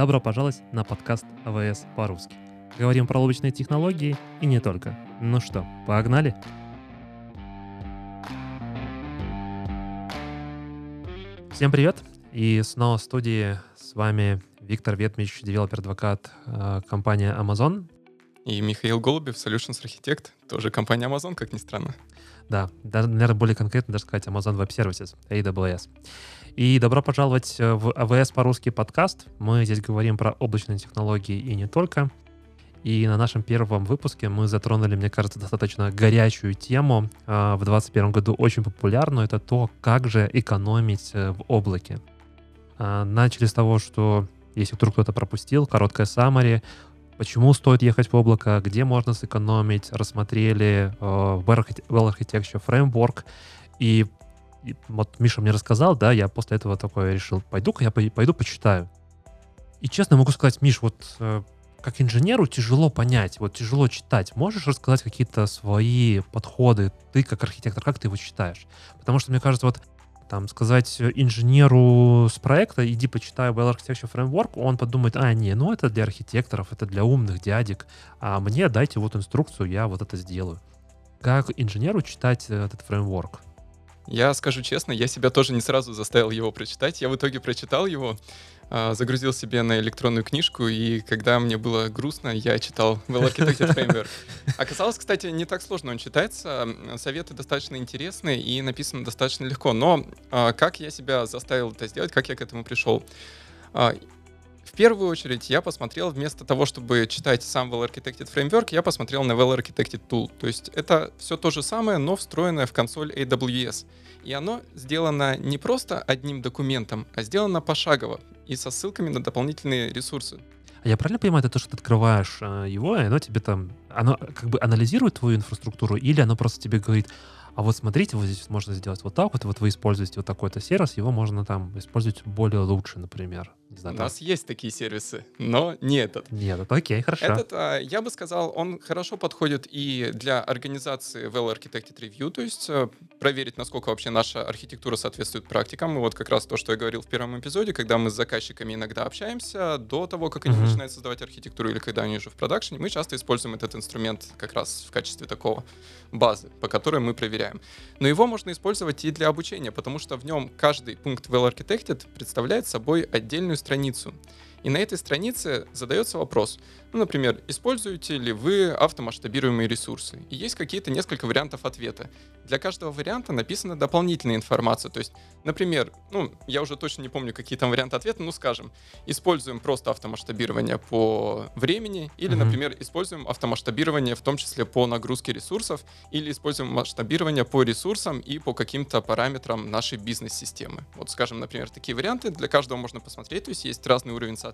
Добро пожаловать на подкаст AWS по-русски. Говорим про облачные технологии и не только. Ну что, погнали? Всем привет! И снова в студии с вами Виктор Ведмич, developer advocate э, компании Amazon. И Михаил Голубев, Solutions Architect, тоже компания Amazon, как ни странно. Да, даже, наверное, более конкретно даже сказать Amazon Web Services, AWS. И добро пожаловать э, в АВС по-русски подкаст. Мы здесь говорим про облачные технологии и не только. И на нашем первом выпуске мы затронули, мне кажется, достаточно горячую тему, э, в 2021 году очень популярную, это то, как же экономить э, в облаке. Начали с того, что, если вдруг кто-то пропустил, короткое summary, почему стоит ехать в облако, где можно сэкономить, рассмотрели Well Architecture Framework, и и вот Миша мне рассказал, да, я после этого такой решил, пойду-ка я пойду почитаю. И честно могу сказать, Миш, вот э, как инженеру тяжело понять, вот тяжело читать. Можешь рассказать какие-то свои подходы, ты как архитектор, как ты его читаешь? Потому что, мне кажется, вот там сказать инженеру с проекта, иди почитай Well Architecture Framework, он подумает, а, не, ну это для архитекторов, это для умных дядек, а мне дайте вот инструкцию, я вот это сделаю. Как инженеру читать этот фреймворк? Я скажу честно, я себя тоже не сразу заставил его прочитать. Я в итоге прочитал его, а, загрузил себе на электронную книжку, и когда мне было грустно, я читал Well Architected Framework. Оказалось, кстати, не так сложно он читается, советы достаточно интересные и написаны достаточно легко. Но а, как я себя заставил это сделать, как я к этому пришел? Первую очередь я посмотрел, вместо того, чтобы читать сам Well Architected Framework, я посмотрел на Well Architected Tool. То есть это все то же самое, но встроенное в консоль AWS. И оно сделано не просто одним документом, а сделано пошагово и со ссылками на дополнительные ресурсы. А я правильно понимаю, это то, что ты открываешь э, его, и оно тебе там, оно как бы анализирует твою инфраструктуру, или оно просто тебе говорит, а вот смотрите, вот здесь можно сделать вот так вот, вот вы используете вот такой-то сервис, его можно там использовать более лучше, например. Не знаю, У там. нас есть такие сервисы, но не этот. Не этот, окей, хорошо. Этот, а, я бы сказал, он хорошо подходит и для организации Well Architected Review, то есть э, проверить, насколько вообще наша архитектура соответствует практикам. И вот как раз то, что я говорил в первом эпизоде, когда мы с заказчиками иногда общаемся, до того, как они mm-hmm. начинают создавать архитектуру или когда они уже в продакшене, мы часто используем этот инструмент как раз в качестве такого базы, по которой мы проверяем. Но его можно использовать и для обучения, потому что в нем каждый пункт Well Architected представляет собой отдельную страницу. И на этой странице задается вопрос, ну, например, используете ли вы автомасштабируемые ресурсы? И есть какие-то несколько вариантов ответа. Для каждого варианта написана дополнительная информация. То есть, например, ну, я уже точно не помню, какие там варианты ответа, ну, скажем, используем просто автомасштабирование по времени, или, mm-hmm. например, используем автомасштабирование в том числе по нагрузке ресурсов, или используем масштабирование по ресурсам и по каким-то параметрам нашей бизнес-системы. Вот, скажем, например, такие варианты для каждого можно посмотреть, то есть есть разный уровень соответствия.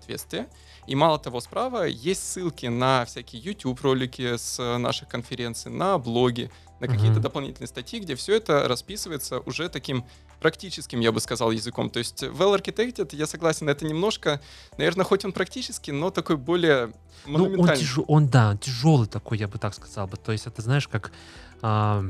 И мало того, справа есть ссылки на всякие YouTube-ролики с наших конференций, на блоги, на какие-то mm-hmm. дополнительные статьи, где все это расписывается уже таким практическим, я бы сказал, языком. То есть Well Architected, я согласен, это немножко, наверное, хоть он практический, но такой более монументальный. Ну, он, тяж... он, да, тяжелый такой, я бы так сказал бы. То есть это, знаешь, как... А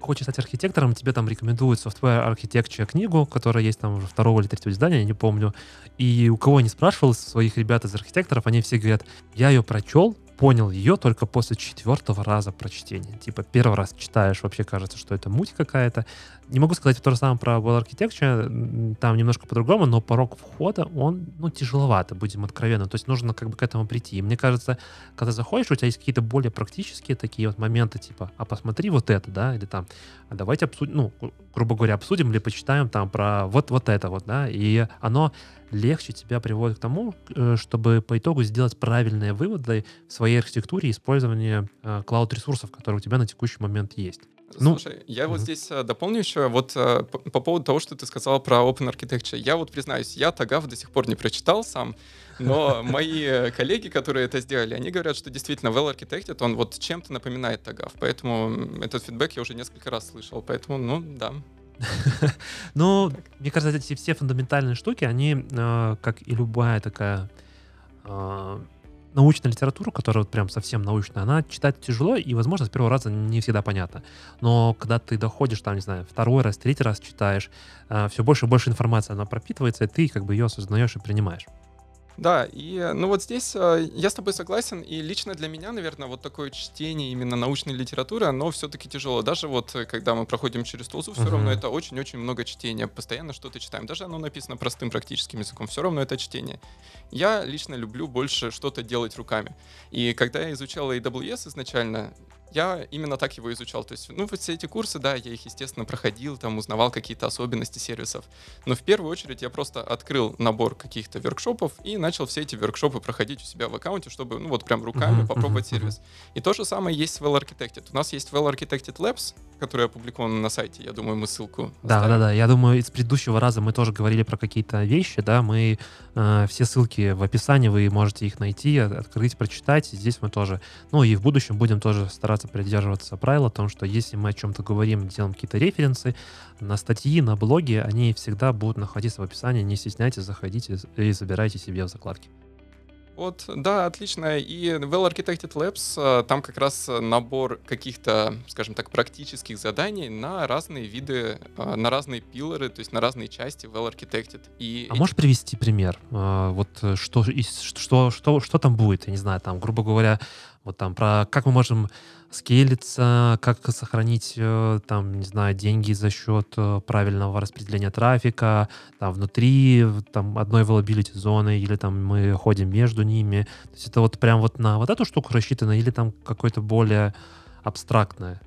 хочешь стать архитектором, тебе там рекомендуют Software Architecture книгу, которая есть там уже второго или третьего издания, я не помню. И у кого не спрашивал, своих ребят из архитекторов, они все говорят, я ее прочел, понял ее только после четвертого раза прочтения. Типа, первый раз читаешь, вообще кажется, что это муть какая-то. Не могу сказать то же самое про Well Architecture, там немножко по-другому, но порог входа, он, ну, тяжеловато, будем откровенны. То есть нужно как бы к этому прийти. И мне кажется, когда заходишь, у тебя есть какие-то более практические такие вот моменты, типа, а посмотри вот это, да, или там, а давайте обсудим, ну, грубо говоря, обсудим или почитаем там про вот, вот это вот, да, и оно легче тебя приводит к тому, э, чтобы по итогу сделать правильные выводы в своей архитектуре использования э, клауд-ресурсов, которые у тебя на текущий момент есть. Ну, Слушай, я mm-hmm. вот здесь а, дополню еще вот а, по, по поводу того, что ты сказал про Open Architecture. Я вот признаюсь, я Тагав до сих пор не прочитал сам, но мои коллеги, которые это сделали, они говорят, что действительно Well Architected, он вот чем-то напоминает Тагав, поэтому этот фидбэк я уже несколько раз слышал, поэтому, ну, да, ну, мне кажется, эти все фундаментальные штуки, они, э, как и любая такая э, научная литература, которая вот прям совсем научная, она читать тяжело, и, возможно, с первого раза не всегда понятно. Но когда ты доходишь, там, не знаю, второй раз, третий раз читаешь, э, все больше и больше информации она пропитывается, и ты как бы ее осознаешь и принимаешь. Да, и э, ну вот здесь э, я с тобой согласен, и лично для меня, наверное, вот такое чтение именно научной литературы, оно все-таки тяжело. Даже вот э, когда мы проходим через Тулзу, все uh-huh. равно это очень-очень много чтения, постоянно что-то читаем. Даже оно написано простым практическим языком, все равно это чтение. Я лично люблю больше что-то делать руками. И когда я изучал AWS изначально, я именно так его изучал. То есть, ну, вот все эти курсы, да, я их, естественно, проходил, там, узнавал какие-то особенности сервисов. Но в первую очередь я просто открыл набор каких-то воркшопов и начал все эти воркшопы проходить у себя в аккаунте, чтобы, ну, вот прям руками uh-huh, попробовать uh-huh, сервис. И то же самое есть с Well Architected. У нас есть Well Architected Labs, который опубликован на сайте. Я думаю, мы ссылку Да, оставим. да, да. Я думаю, из предыдущего раза мы тоже говорили про какие-то вещи, да, мы все ссылки в описании, вы можете их найти, открыть, прочитать. Здесь мы тоже, ну и в будущем будем тоже стараться придерживаться правила о том, что если мы о чем-то говорим, делаем какие-то референсы на статьи, на блоги, они всегда будут находиться в описании. Не стесняйтесь, заходите и забирайте себе в закладки. Вот, да, отлично. И Well Architected Labs, э, там как раз набор каких-то, скажем так, практических заданий на разные виды, э, на разные пилоры, то есть на разные части Well Architected. И а эти... можешь привести пример? Э, вот что, что, что, что там будет? Я не знаю, там, грубо говоря, вот там про как мы можем скейлиться, как сохранить э, там, не знаю, деньги за счет э, правильного распределения трафика, там внутри там одной availability зоны, или там мы ходим между ними. То есть это вот прям вот на вот эту штуку рассчитано, или там какое-то более абстрактное?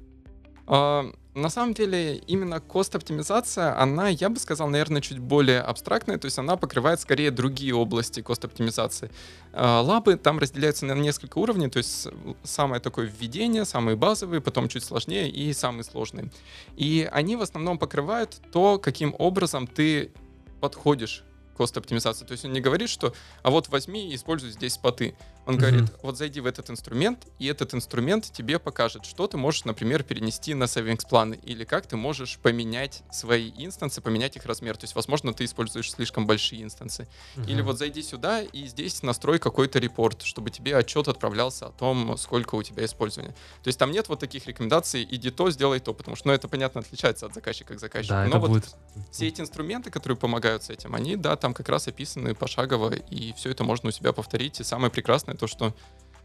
А, на самом деле, именно кост-оптимизация, она, я бы сказал, наверное, чуть более абстрактная, то есть она покрывает скорее другие области кост-оптимизации. А, лабы там разделяются на несколько уровней, то есть самое такое введение, самые базовые, потом чуть сложнее и самые сложные. И они в основном покрывают то, каким образом ты подходишь кост-оптимизации. То есть он не говорит, что а вот возьми и используй здесь споты. Он mm-hmm. говорит, вот зайди в этот инструмент, и этот инструмент тебе покажет, что ты можешь, например, перенести на savings планы, или как ты можешь поменять свои инстансы, поменять их размер. То есть, возможно, ты используешь слишком большие инстансы. Mm-hmm. Или вот зайди сюда, и здесь настрой какой-то репорт, чтобы тебе отчет отправлялся о том, сколько у тебя использования. То есть там нет вот таких рекомендаций, иди то, сделай то, потому что, ну, это, понятно, отличается от заказчика к заказчику. Да, Но вот будет... все эти инструменты, которые помогают с этим, они, да, там как раз описаны пошагово, и все это можно у себя повторить. И самое прекрасное то, что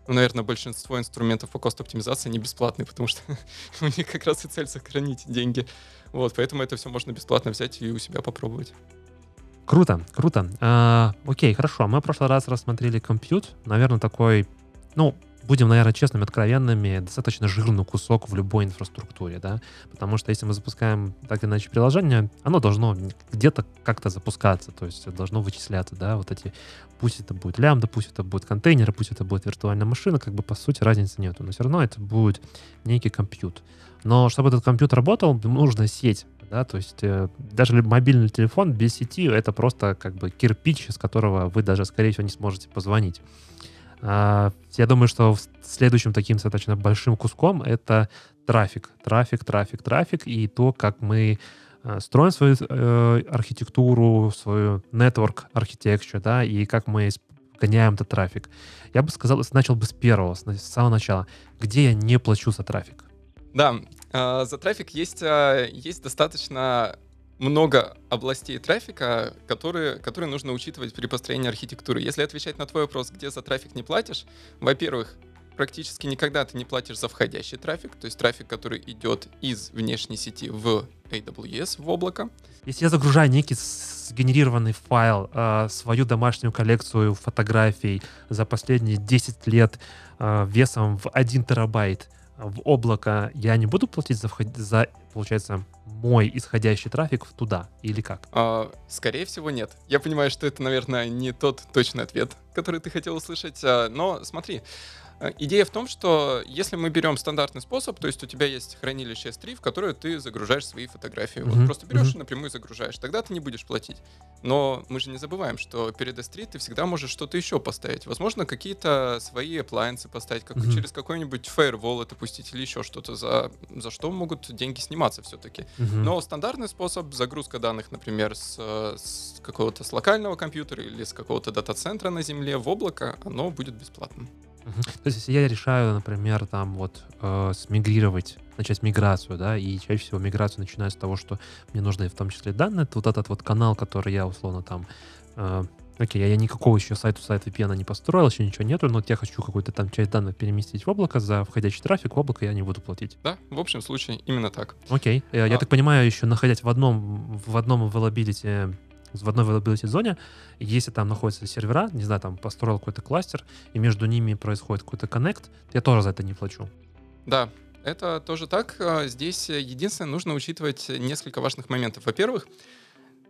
ну, наверное, большинство инструментов по кост-оптимизации не бесплатные, потому что у них как раз и цель сохранить деньги. Вот, поэтому это все можно бесплатно взять и у себя попробовать. Круто, круто. А, окей, хорошо. Мы в прошлый раз рассмотрели компьют. Наверное, такой, ну, будем, наверное, честными, откровенными, достаточно жирный кусок в любой инфраструктуре, да, потому что если мы запускаем так или иначе приложение, оно должно где-то как-то запускаться, то есть должно вычисляться, да, вот эти, пусть это будет лямбда, пусть это будет контейнеры, пусть это будет виртуальная машина, как бы по сути разницы нету, но все равно это будет некий компьютер. Но чтобы этот компьютер работал, нужна сеть, да, то есть э, даже мобильный телефон без сети это просто как бы кирпич, с которого вы даже, скорее всего, не сможете позвонить. А, я думаю, что следующим таким достаточно большим куском это трафик. Трафик, трафик, трафик и то, как мы э, строим свою э, архитектуру, свою network architecture, да, и как мы гоняем этот трафик. Я бы сказал, начал бы с первого, с самого начала. Где я не плачу за трафик? Да, э, за трафик есть, э, есть достаточно много областей трафика, которые, которые нужно учитывать при построении архитектуры. Если отвечать на твой вопрос, где за трафик не платишь, во-первых, практически никогда ты не платишь за входящий трафик, то есть трафик, который идет из внешней сети в AWS, в облако. Если я загружаю некий сгенерированный файл, э, свою домашнюю коллекцию фотографий за последние 10 лет э, весом в 1 терабайт, в облако, я не буду платить за, вход... за получается, мой исходящий трафик туда или как? А, скорее всего, нет. Я понимаю, что это, наверное, не тот точный ответ, который ты хотел услышать, а, но смотри, идея в том, что если мы берем стандартный способ, то есть у тебя есть хранилище S3, в которое ты загружаешь свои фотографии. Mm-hmm. Вот просто берешь mm-hmm. и напрямую загружаешь. Тогда ты не будешь платить. Но мы же не забываем, что перед S3 ты всегда можешь что-то еще поставить. Возможно, какие-то свои appliances поставить, как mm-hmm. через какой-нибудь firewall это пустить или еще что-то, за, за что могут деньги сниматься все-таки. Mm-hmm. Но стандартный способ, загрузка данных, например, с, с какого-то с локального компьютера или с какого-то дата-центра на земле в облако, оно будет бесплатным. То есть, если я решаю, например, там вот э, смигрировать, начать миграцию, да, и чаще всего миграцию начинаю с того, что мне нужны в том числе данные, это вот этот вот канал, который я условно там э, окей, я, я никакого еще сайт-то-сайт VPN не построил, еще ничего нету, но вот я хочу какую-то там часть данных переместить в облако, за входящий трафик в облако я не буду платить. Да, в общем случае именно так. Окей, Э, я А. так понимаю, еще находясь в одном, в одном availability, в одной availability зоне, если там находятся сервера, не знаю, там построил какой-то кластер, и между ними происходит какой-то коннект, я тоже за это не плачу. Да, это тоже так. А, Здесь э, единственное, нужно учитывать несколько важных моментов. Во-первых,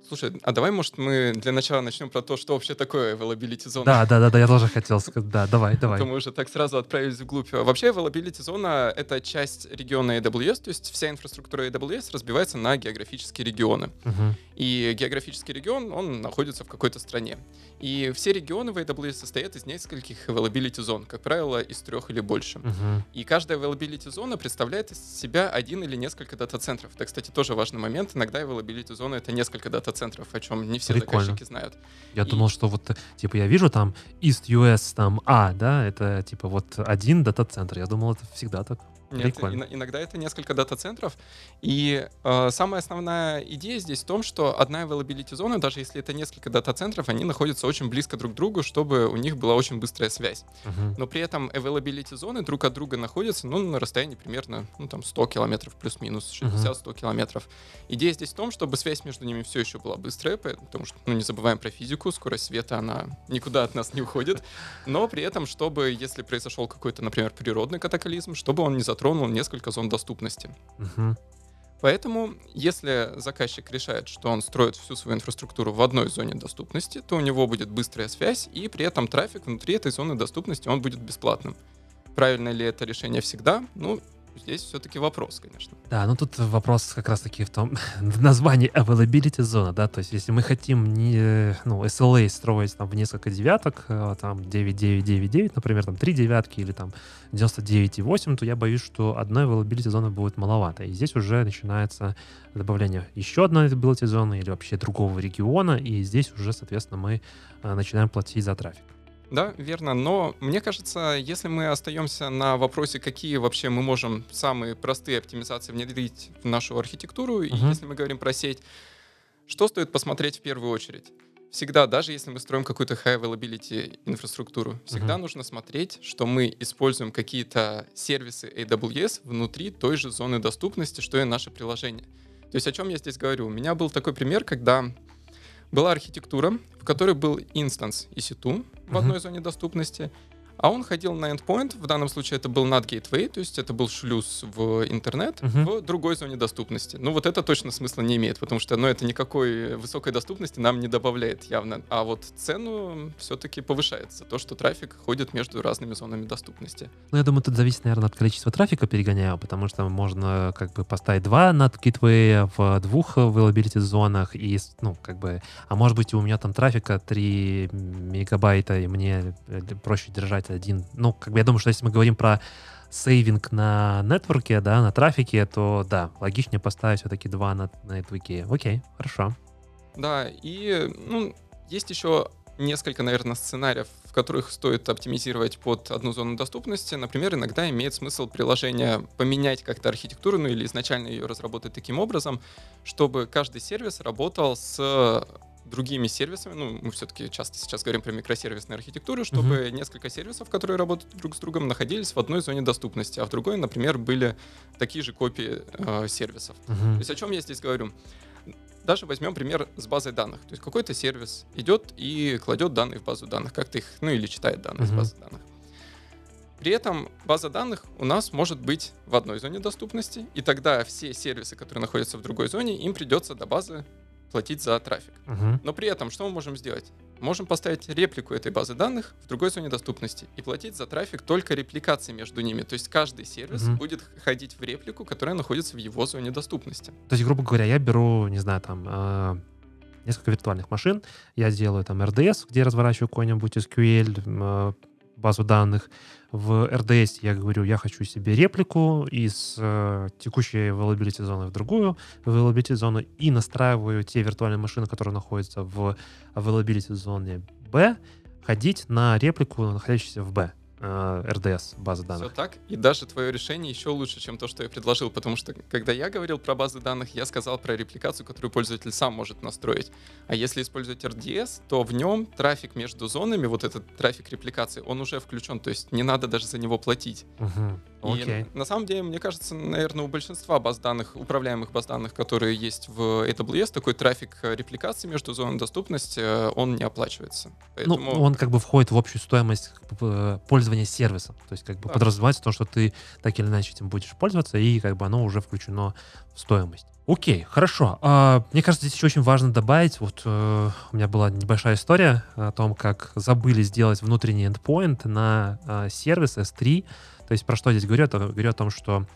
слушай, а давай, может, мы для начала начнем про то, что вообще такое availability зона? Да, да, да, да, я тоже хотел сказать, да, давай, давай. А то мы уже так сразу отправились вглубь. Вообще, availability зона — это часть региона AWS, то есть вся инфраструктура AWS разбивается на географические регионы. Мгм. И географический регион, он находится в какой-то стране. И все регионы в AWS состоят из нескольких availability зон, как правило, из трех или больше. Мгм. И каждая availability зона представляет из себя один или несколько дата-центров. Это, кстати, тоже важный момент. Иногда availability зона — это несколько дата-центров, о чем не все Прикольно. заказчики знают. Я И- думал, что вот, типа, я вижу там East US, там А, да, это, типа, вот один дата-центр. Я думал, это всегда так. Нет, Прикольно. иногда это несколько дата-центров. И э, самая основная идея здесь в том, что одна availability зона, даже если это несколько дата-центров, они находятся очень близко друг к другу, чтобы у них была очень быстрая связь. Мгм. Но при этом availability зоны друг от друга находятся ну, на расстоянии примерно ну, там 100 километров плюс-минус, 60-100 километров. Идея здесь в том, чтобы связь между ними все еще была быстрая, потому что, ну, не забываем про физику, скорость света, она никуда от нас не уходит, но при этом, чтобы, если произошел какой-то, например, природный катаклизм, чтобы он не затронул несколько зон доступности. Мгм. Поэтому, если заказчик решает, что он строит всю свою инфраструктуру в одной зоне доступности, то у него будет быстрая связь, и при этом трафик внутри этой зоны доступности, он будет бесплатным. Правильно ли это решение всегда? Ну, здесь все-таки вопрос, конечно. Да, ну тут вопрос как раз-таки в том, в названии availability зона, да, то есть если мы хотим не, ну, SLA строить там в несколько девяток, э, там 9999, например, там 3 девятки или там 99,8, то я боюсь, что одной availability зоны будет маловато. И здесь уже начинается добавление еще одной availability зоны или вообще другого региона, и здесь уже, соответственно, мы э, начинаем платить за трафик. Да, верно. Но мне кажется, если мы остаемся на вопросе, какие вообще мы можем самые простые оптимизации внедрить в нашу архитектуру, и Мгм. если мы говорим про сеть, что стоит посмотреть в первую очередь? Всегда, даже если мы строим какую-то high availability инфраструктуру, всегда Мгм. нужно смотреть, что мы используем какие-то сервисы AWS внутри той же зоны доступности, что и наше приложение. То есть о чем я здесь говорю? У меня был такой пример, когда была архитектура, в которой был инстанс EC2 в одной зоне доступности, а он ходил на endpoint, в данном случае это был NAT Gateway, то есть это был шлюз в интернет Мгм. в другой зоне доступности. Ну вот это точно смысла не имеет, потому что ну, это никакой высокой доступности нам не добавляет явно. А вот цену все-таки повышается, то, что трафик ходит между разными зонами доступности. Ну, я думаю, тут зависит, наверное, от количества трафика перегоняю, потому что можно как бы поставить два над гитвея в двух availability зонах, и, ну, как бы, а может быть, у меня там трафика 3 мегабайта, и мне э, проще держать один. Ну, как бы я думаю, что если мы говорим про сейвинг на нетворке, да, на трафике, то да, логичнее поставить все-таки два на, на нетворке. Окей, хорошо. Да, и ну, есть еще несколько, наверное, сценариев, в которых стоит оптимизировать под одну зону доступности. Например, иногда имеет смысл приложение поменять как-то архитектуру, ну или изначально ее разработать таким образом, чтобы каждый сервис работал с другими сервисами, ну, мы все-таки часто сейчас говорим про микросервисные архитектуры, чтобы несколько сервисов, которые работают друг с другом, находились в одной зоне доступности, а в другой, например, были такие же копии э, сервисов. То Мгм. есть о чем я здесь говорю? Даже возьмем пример с базой данных. То есть какой-то сервис идет и кладет данные в базу данных, как-то их, ну или читает данные Мгм. из базы данных. При этом база данных у нас может быть в одной зоне доступности, и тогда все сервисы, которые находятся в другой зоне, им придется до базы платить за трафик. Мгм. Но при этом что мы можем сделать? Можем поставить реплику этой базы данных в другой зоне доступности и платить за трафик только репликации между ними. То есть каждый сервис Мгм. будет ходить в реплику, которая находится в его зоне доступности. То есть, грубо говоря, я беру, не знаю, там э, несколько виртуальных машин, я делаю там RDS, где разворачиваю какой-нибудь SQL, э, базу данных. В RDS я говорю, я хочу себе реплику из э, текущей availability зоны в другую availability зону и настраиваю те виртуальные машины, которые находятся в availability зоне B, ходить на реплику, находящуюся в B. э, RDS базы Все данных. так. И даже твое решение еще лучше, чем то, что я предложил. Потому что, когда я говорил про базы данных, я сказал про репликацию, которую пользователь сам может настроить. А если использовать RDS, то в нем трафик между зонами, вот этот трафик репликации, он уже включен. То есть не надо даже за него платить. Мгм. И Окей. на самом деле, мне кажется, наверное, у большинства баз данных, управляемых баз данных, которые есть в AWS, такой трафик э, репликации между зонами доступности, э, он не оплачивается. Ну, Поэтому... он как бы входит в общую стоимость э, пользования сервисом. То есть как бы Да. подразумевается то, что ты так или иначе этим будешь пользоваться, и как бы оно уже включено в стоимость. Окей, хорошо. А, мне кажется, здесь еще очень важно добавить, вот э, у меня была небольшая история о том, как забыли сделать внутренний endpoint на э, сервис S3. То есть про что здесь говорю? Это говорю о том, что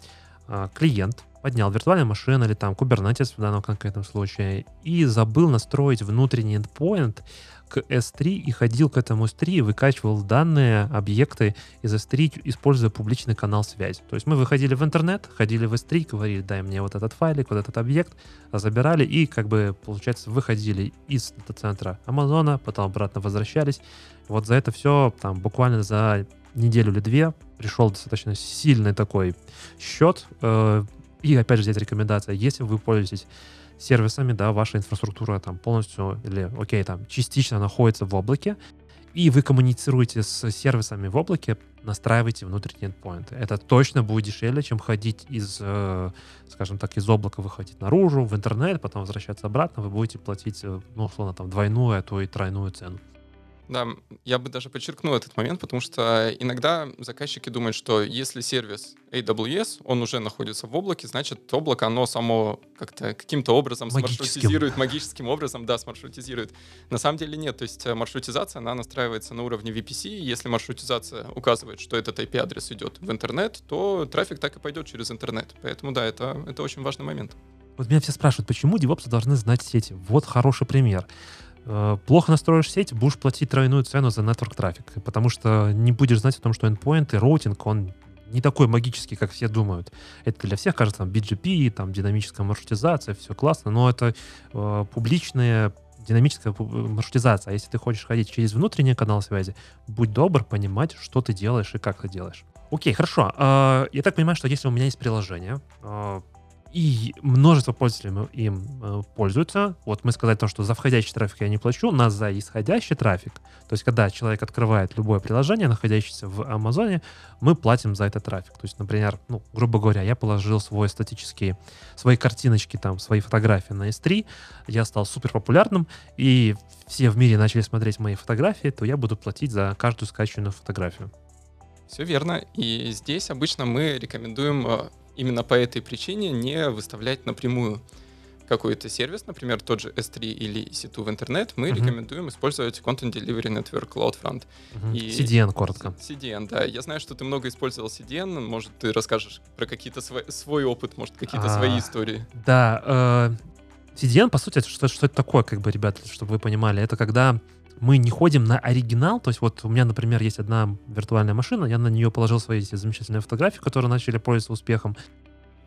э, клиент поднял виртуальную машину или там Kubernetes в данном конкретном случае и забыл настроить внутренний endpoint к S3 и ходил к этому S3 и выкачивал данные, объекты из S3, используя публичный канал связи. То есть мы выходили в интернет, ходили в S3, говорили, дай мне вот этот файлик, вот этот объект, забирали и как бы, получается, выходили из дата-центра Амазона, потом обратно возвращались. Вот за это все там буквально за неделю или две пришел достаточно сильный такой счет. Э, И опять же здесь рекомендация, если вы пользуетесь сервисами, да, ваша инфраструктура там полностью или, окей, там частично находится в облаке, и вы коммуницируете с сервисами в облаке, настраивайте внутренние endpoints. Это точно будет дешевле, чем ходить из, э, скажем так, из облака выходить наружу, в интернет, потом возвращаться обратно, вы будете платить, э, ну, условно, там, двойную, а то и тройную цену. Да, я бы даже подчеркнул этот момент, потому что иногда заказчики думают, что если сервис AWS, он уже находится в облаке, значит, облако, оно само как-то каким-то образом Магическим. смаршрутизирует, магическим образом, да, смаршрутизирует. На самом деле нет, то есть э, маршрутизация, она настраивается на уровне VPC, если маршрутизация указывает, что этот IP-адрес идет в интернет, то трафик так и пойдет через интернет. Поэтому да, это, это очень важный момент. Вот меня все спрашивают, почему DevOps ы должны знать сети? Вот хороший пример. Э, Плохо настроишь сеть, будешь платить тройную цену за network трафик, потому что не будешь знать о том, что endpoint и роутинг, он не такой магический, как все думают. Это для всех кажется, там, BGP, там, динамическая маршрутизация, все классно, но это э, публичная динамическая пу- маршрутизация. А если ты хочешь ходить через внутренний канал связи, будь добр понимать, что ты делаешь и как ты делаешь. Окей, хорошо. Э, Я так понимаю, что если у меня есть приложение, э, и множество пользователей им э, пользуются. Вот мы сказали то, что за входящий трафик я не плачу, но за исходящий трафик, то есть когда человек открывает любое приложение, находящееся в Амазоне, мы платим за этот трафик. То есть, например, ну, грубо говоря, я положил свой статический, свои картиночки, там, свои фотографии на S3, я стал супер популярным, и все в мире начали смотреть мои фотографии, то я буду платить за каждую скачанную фотографию. Все верно. И здесь обычно мы рекомендуем э, именно по этой причине не выставлять напрямую какой-то сервис, например, тот же S3 или EC2 в интернет, мы Мгм. рекомендуем использовать Content Delivery Network CloudFront. Мгм. И- CDN коротко. CDN, да. Я знаю, что ты много использовал CDN. Может, ты расскажешь про какие-то свой, свой опыт, может, какие-то А, свои истории. Да, э, CDN, по сути, это что, что это такое, как бы, ребята, чтобы вы понимали, это когда мы не ходим на оригинал, то есть вот у меня, например, есть одна виртуальная машина, я на нее положил свои эти замечательные фотографии, которые начали пользоваться успехом,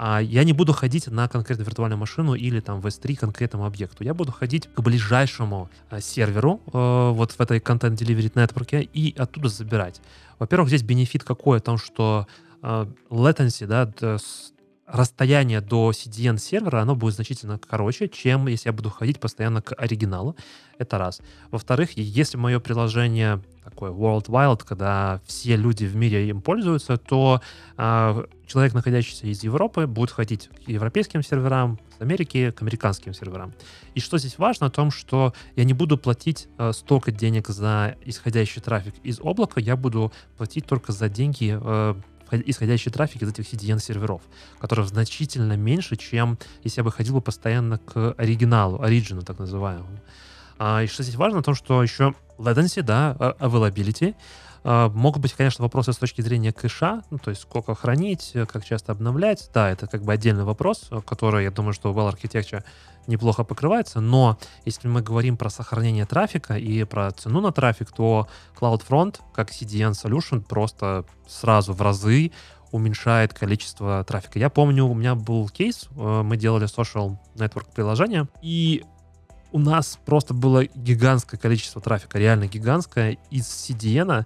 а я не буду ходить на конкретную виртуальную машину или там в S3 конкретному объекту. Я буду ходить к ближайшему э, серверу э, вот в этой Content Delivery Network и оттуда забирать. Во-первых, здесь бенефит какой? О том, что э, latency, да, расстояние до CDN сервера, оно будет значительно короче, чем если я буду ходить постоянно к оригиналу. Это раз. Во-вторых, если мое приложение такое worldwide, когда все люди в мире им пользуются, то а, человек, находящийся из Европы, будет ходить к европейским серверам, с Америки к американским серверам. И что здесь важно, о том, что я не буду платить э, столько денег за исходящий трафик из облака, я буду платить только за деньги, э, исходящий трафик из этих CDN-серверов, которых значительно меньше, чем если я бы ходил бы постоянно к оригиналу, оригину так называемому. А, и что здесь важно, о том, что еще latency, да, а- availability, могут быть, конечно, вопросы с точки зрения кэша, ну, то есть сколько хранить, э, как часто обновлять. Да, это как бы отдельный вопрос, э, который, я думаю, что в Well Architecture неплохо покрывается, но если мы говорим про сохранение трафика и про цену на трафик, то CloudFront, как CDN Solution, просто сразу в разы уменьшает количество трафика. Я помню, у меня был кейс, э, мы делали social network приложение, и у нас просто было гигантское количество трафика, реально гигантское, из CDN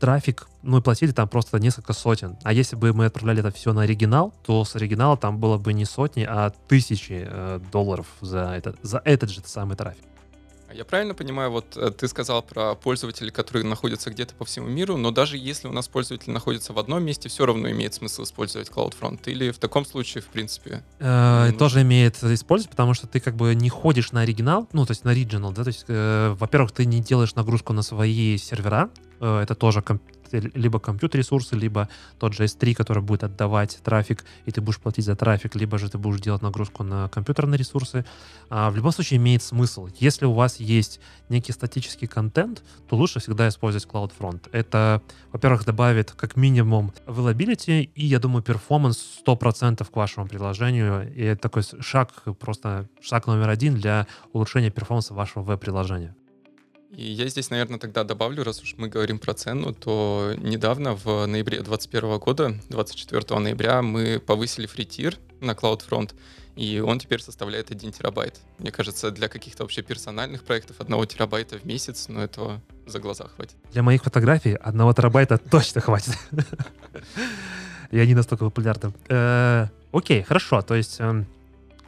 трафик, мы платили там просто несколько сотен. А если бы мы отправляли это все на оригинал, то с оригинала там было бы не сотни, а тысячи э, долларов за этот, за этот же самый трафик. А я правильно понимаю, вот э, ты сказал про пользователей, которые находятся где-то по всему миру, но даже если у нас пользователь находится в одном месте, все равно имеет смысл использовать CloudFront? Или в таком случае, в принципе? Э, ну, тоже имеет использовать, потому что ты как бы не ходишь на оригинал, ну, то есть на original, да, то есть, э, во-первых, ты не делаешь нагрузку на свои сервера, это тоже комп либо компьютер-ресурсы, либо тот же S3, который будет отдавать трафик, и ты будешь платить за трафик, либо же ты будешь делать нагрузку на компьютерные ресурсы. А в любом случае имеет смысл. Если у вас есть некий статический контент, то лучше всегда использовать CloudFront. Это, во-первых, добавит как минимум availability и, я думаю, перформанс 100% к вашему приложению. И это такой шаг, просто шаг номер один для улучшения перформанса вашего веб-приложения. И я здесь, наверное, тогда добавлю, раз уж мы говорим про цену, то недавно, в ноябре 2021 года, 24 ноября, мы повысили фритир на CloudFront, и он теперь составляет 1 терабайт. Мне кажется, для каких-то вообще персональных проектов 1 терабайта в месяц, но этого за глаза хватит. Для моих фотографий 1 терабайта точно хватит. Я не настолько популярный. Э, окей, хорошо, то есть эм,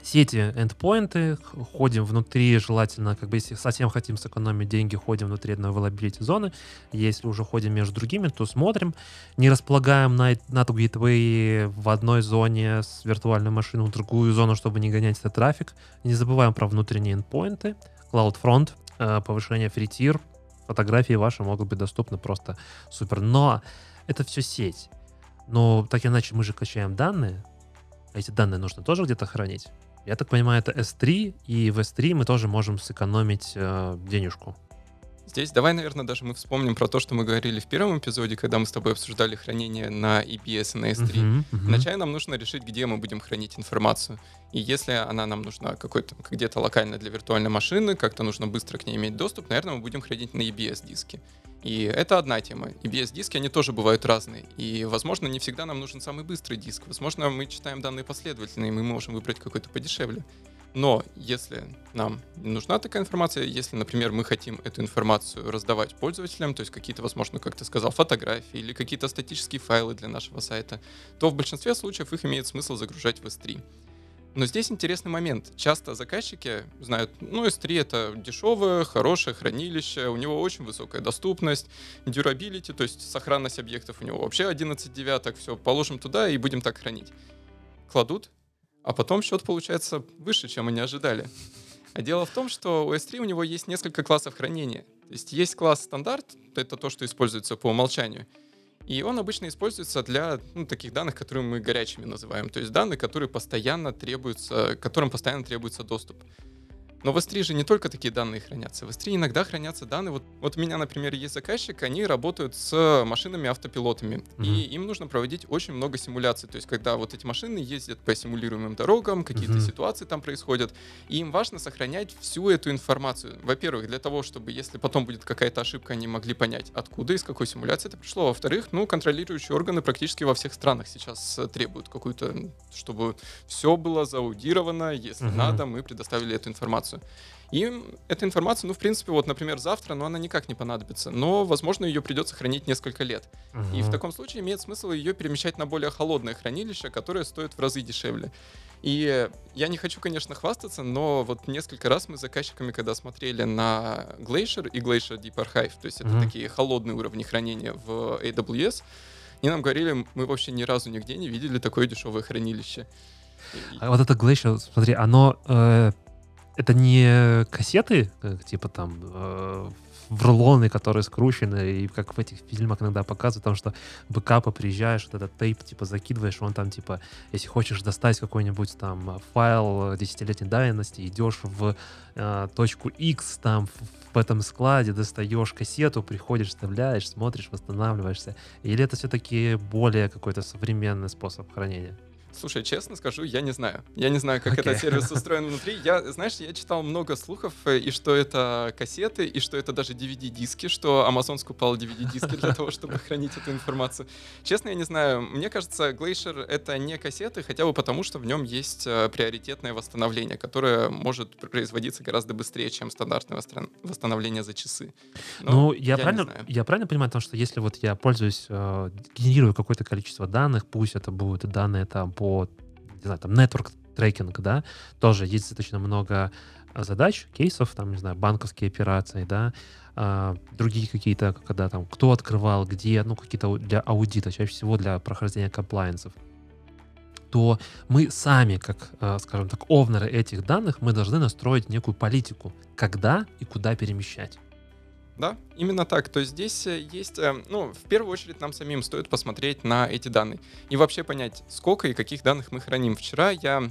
сети эндпоинты, ходим внутри, желательно, как бы если совсем хотим сэкономить деньги, ходим внутри одной availability зоны. Если уже ходим между другими, то смотрим, не располагаем на, на гейтвей в одной зоне с виртуальной машиной в другую зону, чтобы не гонять этот трафик. Не забываем про внутренние эндпоинты, CloudFront, э, повышение фритир, фотографии ваши могут быть доступны просто супер. Но это все сеть. Но так иначе мы же качаем данные, а эти данные нужно тоже где-то хранить. Я так понимаю, это S3, и в S3 мы тоже можем сэкономить э, денежку. Здесь давай, наверное, даже мы вспомним про то, что мы говорили в первом эпизоде, когда мы с тобой обсуждали хранение на EBS и на S3. Uh-huh, uh-huh. Вначале нам нужно решить, где мы будем хранить информацию. И если она нам нужна какой-то где-то локально для виртуальной машины, как-то нужно быстро к ней иметь доступ, наверное, мы будем хранить на EBS-диске. И это одна тема. EBS-диски, они тоже бывают разные. И, возможно, не всегда нам нужен самый быстрый диск. Возможно, мы читаем данные последовательно, и мы можем выбрать какой-то подешевле. Но если нам нужна такая информация, если, например, мы хотим эту информацию раздавать пользователям, то есть какие-то, возможно, как ты сказал, фотографии или какие-то статические файлы для нашего сайта, то в большинстве случаев их имеет смысл загружать в S3. Но здесь интересный момент. Часто заказчики знают, ну, S3 это дешевое, хорошее хранилище, у него очень высокая доступность, durability, то есть сохранность объектов у него вообще 11 девяток, все, положим туда и будем так хранить. Кладут, а потом счет получается выше, чем они ожидали. А дело в том, что у S3 у него есть несколько классов хранения. То есть есть класс стандарт, это то, что используется по умолчанию, и он обычно используется для ну, таких данных, которые мы горячими называем. То есть данные, которые постоянно требуются, которым постоянно требуется доступ. Но в S3 же не только такие данные хранятся. В S3 иногда хранятся данные. Вот, вот у меня, например, есть заказчик, они работают с машинами-автопилотами. Mm-hmm. И им нужно проводить очень много симуляций. То есть, когда вот эти машины ездят по симулируемым дорогам, какие-то mm-hmm. ситуации там происходят. И им важно сохранять всю эту информацию. Во-первых, для того, чтобы, если потом будет какая-то ошибка, они могли понять, откуда, из какой симуляции это пришло. Во-вторых, ну, контролирующие органы практически во всех странах сейчас э, требуют какую-то, чтобы все было зааудировано. Если mm-hmm. надо, мы предоставили эту информацию информацию. И эта информация, ну, в принципе, вот, например, завтра, но она никак не понадобится. Но, возможно, ее придется хранить несколько лет. Угу. И в таком случае имеет смысл ее перемещать на более холодное хранилище, которое стоит в разы дешевле. И я не хочу, конечно, хвастаться, но вот несколько раз мы с заказчиками, когда смотрели на Glacier и Glacier Deep Archive, то есть это mm такие холодные уровни хранения в AWS, они нам говорили, мы вообще ни разу нигде не видели такое дешевое хранилище. А вот это Glacier, смотри, оно э, это не кассеты, как, типа там э, в рулоны, которые скручены, и как в этих фильмах иногда показывают, потому что бэкапы приезжаешь, вот этот тейп, типа, закидываешь, он там, типа, если хочешь достать какой-нибудь там файл десятилетней давности, идешь в э, точку X, там, в, в этом складе, достаешь кассету, приходишь, вставляешь, смотришь, восстанавливаешься. Или это все-таки более какой-то современный способ хранения? Слушай, честно скажу, я не знаю. Я не знаю, как okay. этот сервис устроен внутри. Я, знаешь, я читал много слухов, э, и что это кассеты, и что это даже DVD-диски, что Amazon скупал DVD-диски для того, чтобы хранить эту информацию. Честно, я не знаю. Мне кажется, Glacier — это не кассеты, хотя бы потому, что в нем есть э, приоритетное восстановление, которое может производиться гораздо быстрее, чем стандартное восстановление за часы. Но ну, я, я, правильно, я правильно понимаю, потому что если вот я пользуюсь, э, генерирую какое-то количество данных, пусть это будут данные там по, не знаю, там, network трекинг, да, тоже есть достаточно много э, задач, кейсов, там, не знаю, банковские операции, да, а, другие какие-то, когда там, кто открывал, где, ну, какие-то для аудита, чаще всего для прохождения комплайенсов, то мы сами, как, э, скажем так, овнеры этих данных, мы должны настроить некую политику, когда и куда перемещать. Да, именно так. То есть здесь э, есть, э, ну, в первую очередь нам самим стоит посмотреть на эти данные и вообще понять, сколько и каких данных мы храним. Вчера я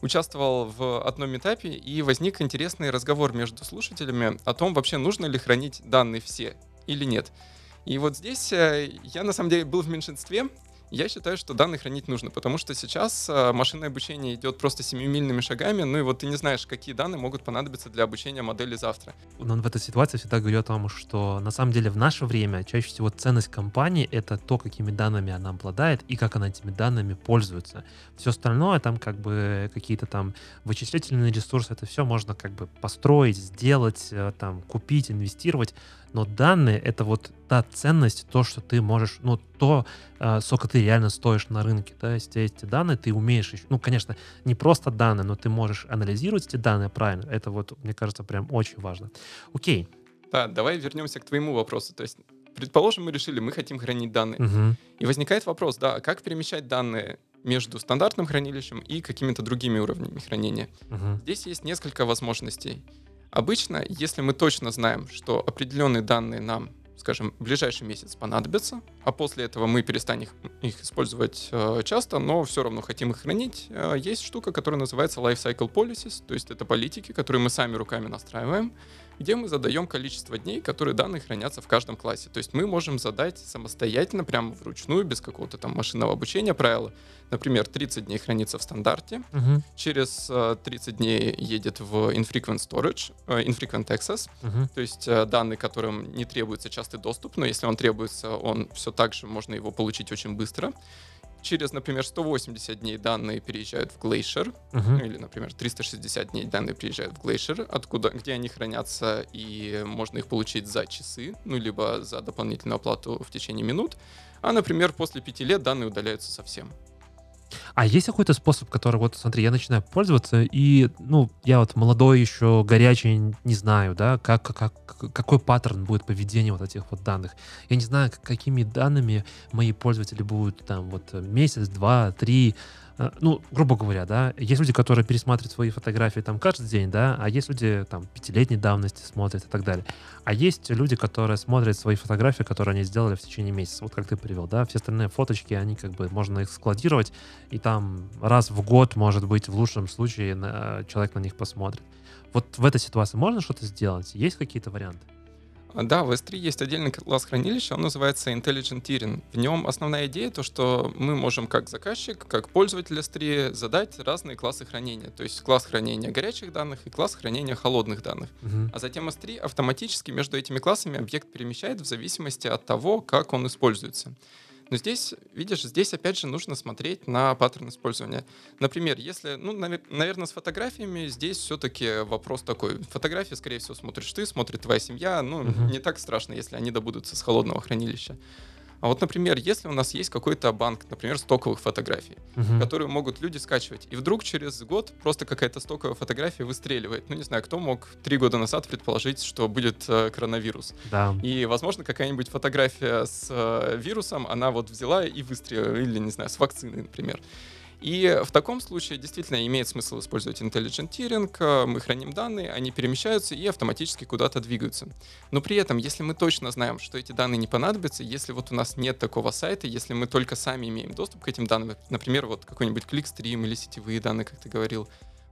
участвовал в одном этапе, и возник интересный разговор между слушателями о том, вообще нужно ли хранить данные все или нет. И вот здесь э, я на самом деле был в меньшинстве, я считаю, что данные хранить нужно, потому что сейчас а, машинное обучение идет просто семимильными шагами, ну и вот ты не знаешь, какие данные могут понадобиться для обучения модели завтра. Но в этой ситуации всегда говорю о том, что на самом деле в наше время чаще всего ценность компании — это то, какими данными она обладает и как она этими данными пользуется. Все остальное, там как бы какие-то там вычислительные ресурсы, это все можно как бы построить, сделать, э, там, купить, инвестировать, но данные — это вот та ценность, то, что ты можешь, ну, то, э, сколько ты реально стоишь на рынке, да, если эти данные ты умеешь, ну, конечно, не просто данные, но ты можешь анализировать эти данные правильно, это вот, мне кажется, прям очень важно. Окей. Да, давай вернемся к твоему вопросу, то есть предположим, мы решили, мы хотим хранить данные. Угу. И возникает вопрос, да, а как перемещать данные между стандартным хранилищем и какими-то другими уровнями хранения? Угу. Здесь есть несколько возможностей. Обычно, если мы точно знаем, что определенные данные нам, скажем, ближайший месяц понадобятся, а после этого мы перестанем их, их использовать э, часто, но все равно хотим их хранить, э, есть штука, которая называется Lifecycle Policies, то есть это политики, которые мы сами руками настраиваем, где мы задаем количество дней, которые данные хранятся в каждом классе. То есть мы можем задать самостоятельно, прямо вручную, без какого-то там машинного обучения правила. Например, 30 дней хранится в стандарте, uh-huh. через 30 э, дней едет в infrequent storage, infrequent access, uh-huh. то есть данные, которым не требуется частый доступ, но если он требуется, он все так же можно его получить очень быстро через, например, 180 дней данные переезжают в Glacier, uh-huh. или, например, 360 дней данные приезжают в Glacier, откуда, где они хранятся, и можно их получить за часы, ну, либо за дополнительную оплату в течение минут. А, например, после пяти лет данные удаляются совсем. А есть какой-то способ, который, вот смотри, я начинаю пользоваться, и, ну, я вот молодой еще, горячий, не знаю, да, как, как, какой паттерн будет поведения вот этих вот данных. Я не знаю, какими данными мои пользователи будут там вот месяц, два, три, ну, грубо говоря, да, есть люди, которые пересматривают свои фотографии там каждый день, да, а есть люди там пятилетней давности смотрят и так далее. А есть люди, которые смотрят свои фотографии, которые они сделали в течение месяца, вот как ты привел, да, все остальные фоточки, они как бы, можно их складировать, и там раз в год, может быть, в лучшем случае человек на них посмотрит. Вот в этой ситуации можно что-то сделать? Есть какие-то варианты? Да, в S3 есть отдельный класс хранилища, он называется Intelligent Tiering. В нем основная идея то, что мы можем как заказчик, как пользователь S3 задать разные классы хранения. То есть класс хранения горячих данных и класс хранения холодных данных. Uh-huh. А затем S3 автоматически между этими классами объект перемещает в зависимости от того, как он используется. Но здесь, видишь, здесь опять же нужно смотреть на паттерн использования. Например, если, ну, наверное, с фотографиями здесь все-таки вопрос такой. Фотографии, скорее всего, смотришь ты, смотрит твоя семья. Ну, uh-huh. не так страшно, если они добудутся с холодного хранилища. А вот, например, если у нас есть какой-то банк, например, стоковых фотографий, угу. которые могут люди скачивать, и вдруг через год просто какая-то стоковая фотография выстреливает. Ну, не знаю, кто мог три года назад предположить, что будет э, коронавирус. Да. И, возможно, какая-нибудь фотография с э, вирусом, она вот взяла и выстрелила, или, не знаю, с вакциной, например. И в таком случае действительно имеет смысл использовать Intelligent Tiering. Э, мы храним данные, они перемещаются и автоматически куда-то двигаются. Но при этом, если мы точно знаем, что эти данные не понадобятся, если вот у нас нет такого сайта, если мы только сами имеем доступ к этим данным, например, вот какой-нибудь кликстрим или сетевые данные, как ты говорил,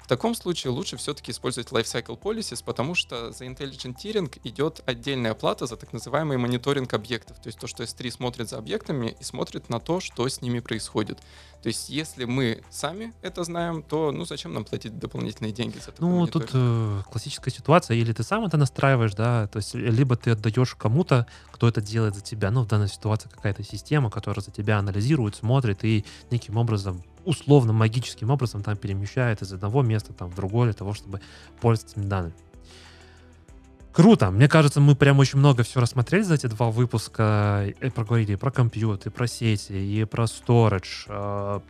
В таком случае лучше все-таки использовать Lifecycle Policies, потому что за Intelligent Tiering идет отдельная плата за так называемый мониторинг объектов. То есть то, что S3 смотрит за объектами и смотрит на то, что с ними происходит. То есть если мы сами это знаем, то ну зачем нам платить дополнительные деньги за такой Ну, мониторинг? тут э, классическая ситуация, или ты сам это настраиваешь, да, то есть либо ты отдаешь кому-то, кто это делает за тебя, ну, в данной ситуации какая-то система, которая за тебя анализирует, смотрит и неким образом, условно, магическим образом там перемещает из одного места там в другое для того, чтобы пользоваться этими данными. Круто. Мне кажется, мы прям очень много все рассмотрели за эти два выпуска. И проговорили и про компьютер, и про сети, и про сторидж. А,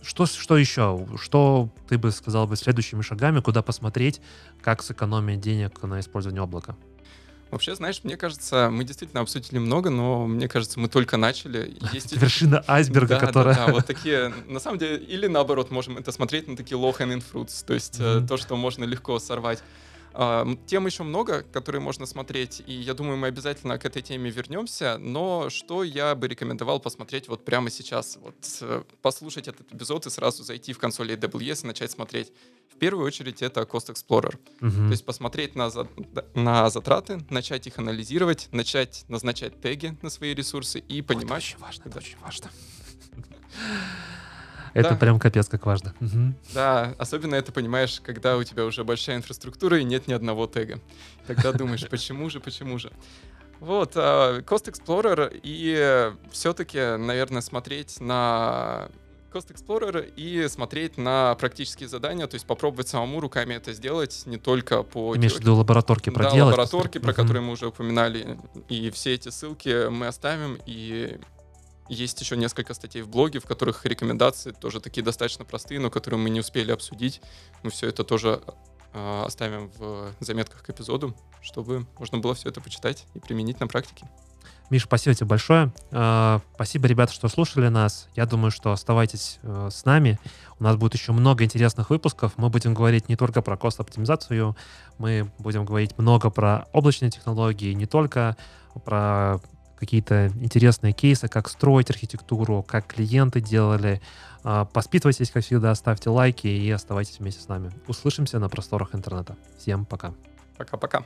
Что, что еще? Что ты бы сказал бы следующими шагами, куда посмотреть, как сэкономить денег на использование облака? Вообще, знаешь, мне кажется, мы действительно обсудили много, но мне кажется, мы только начали. Есть Вершина айсберга, да, которая... Да, да, вот такие, на самом деле, или наоборот, можем это смотреть на такие low-hanging fruits, то есть Мгм. то, что можно легко сорвать. А, Тем еще много, которые можно смотреть, и я думаю, мы обязательно к этой теме вернемся, но что я бы рекомендовал посмотреть вот прямо сейчас? Вот э, послушать этот эпизод и сразу зайти в консоль AWS и начать смотреть. В первую очередь это Cost Explorer. Мгм. То есть посмотреть на, за- на затраты, начать их анализировать, начать назначать теги на свои ресурсы и Вот Это понимать, очень важно, это очень важно. Это Да. прям капец как важно. Мгм. Да, особенно это понимаешь, когда у тебя уже большая инфраструктура и нет ни одного тега. Тогда думаешь, почему же, почему же. Вот, а, Cost Explorer и все-таки, наверное, смотреть на Cost Explorer и смотреть на практические задания, то есть попробовать самому руками это сделать, не только по Имеешь в виду лабораторки Да, проделать? лабораторки, про Мгм. которые мы уже упоминали. И все эти ссылки мы оставим. И есть еще несколько статей в блоге, в которых рекомендации тоже такие достаточно простые, но которые мы не успели обсудить. Мы все это тоже э, оставим в заметках к эпизоду, чтобы можно было все это почитать и применить на практике. Миш, спасибо тебе большое. Э, Спасибо, ребята, что слушали нас. Я думаю, что оставайтесь э, с нами. У нас будет еще много интересных выпусков. Мы будем говорить не только про кост-оптимизацию, мы будем говорить много про облачные технологии, не только про какие-то интересные кейсы, как строить архитектуру, как клиенты делали. Э, Поспитывайтесь, как всегда, ставьте лайки и оставайтесь вместе с нами. Услышимся на просторах интернета. Всем пока. Пока-пока.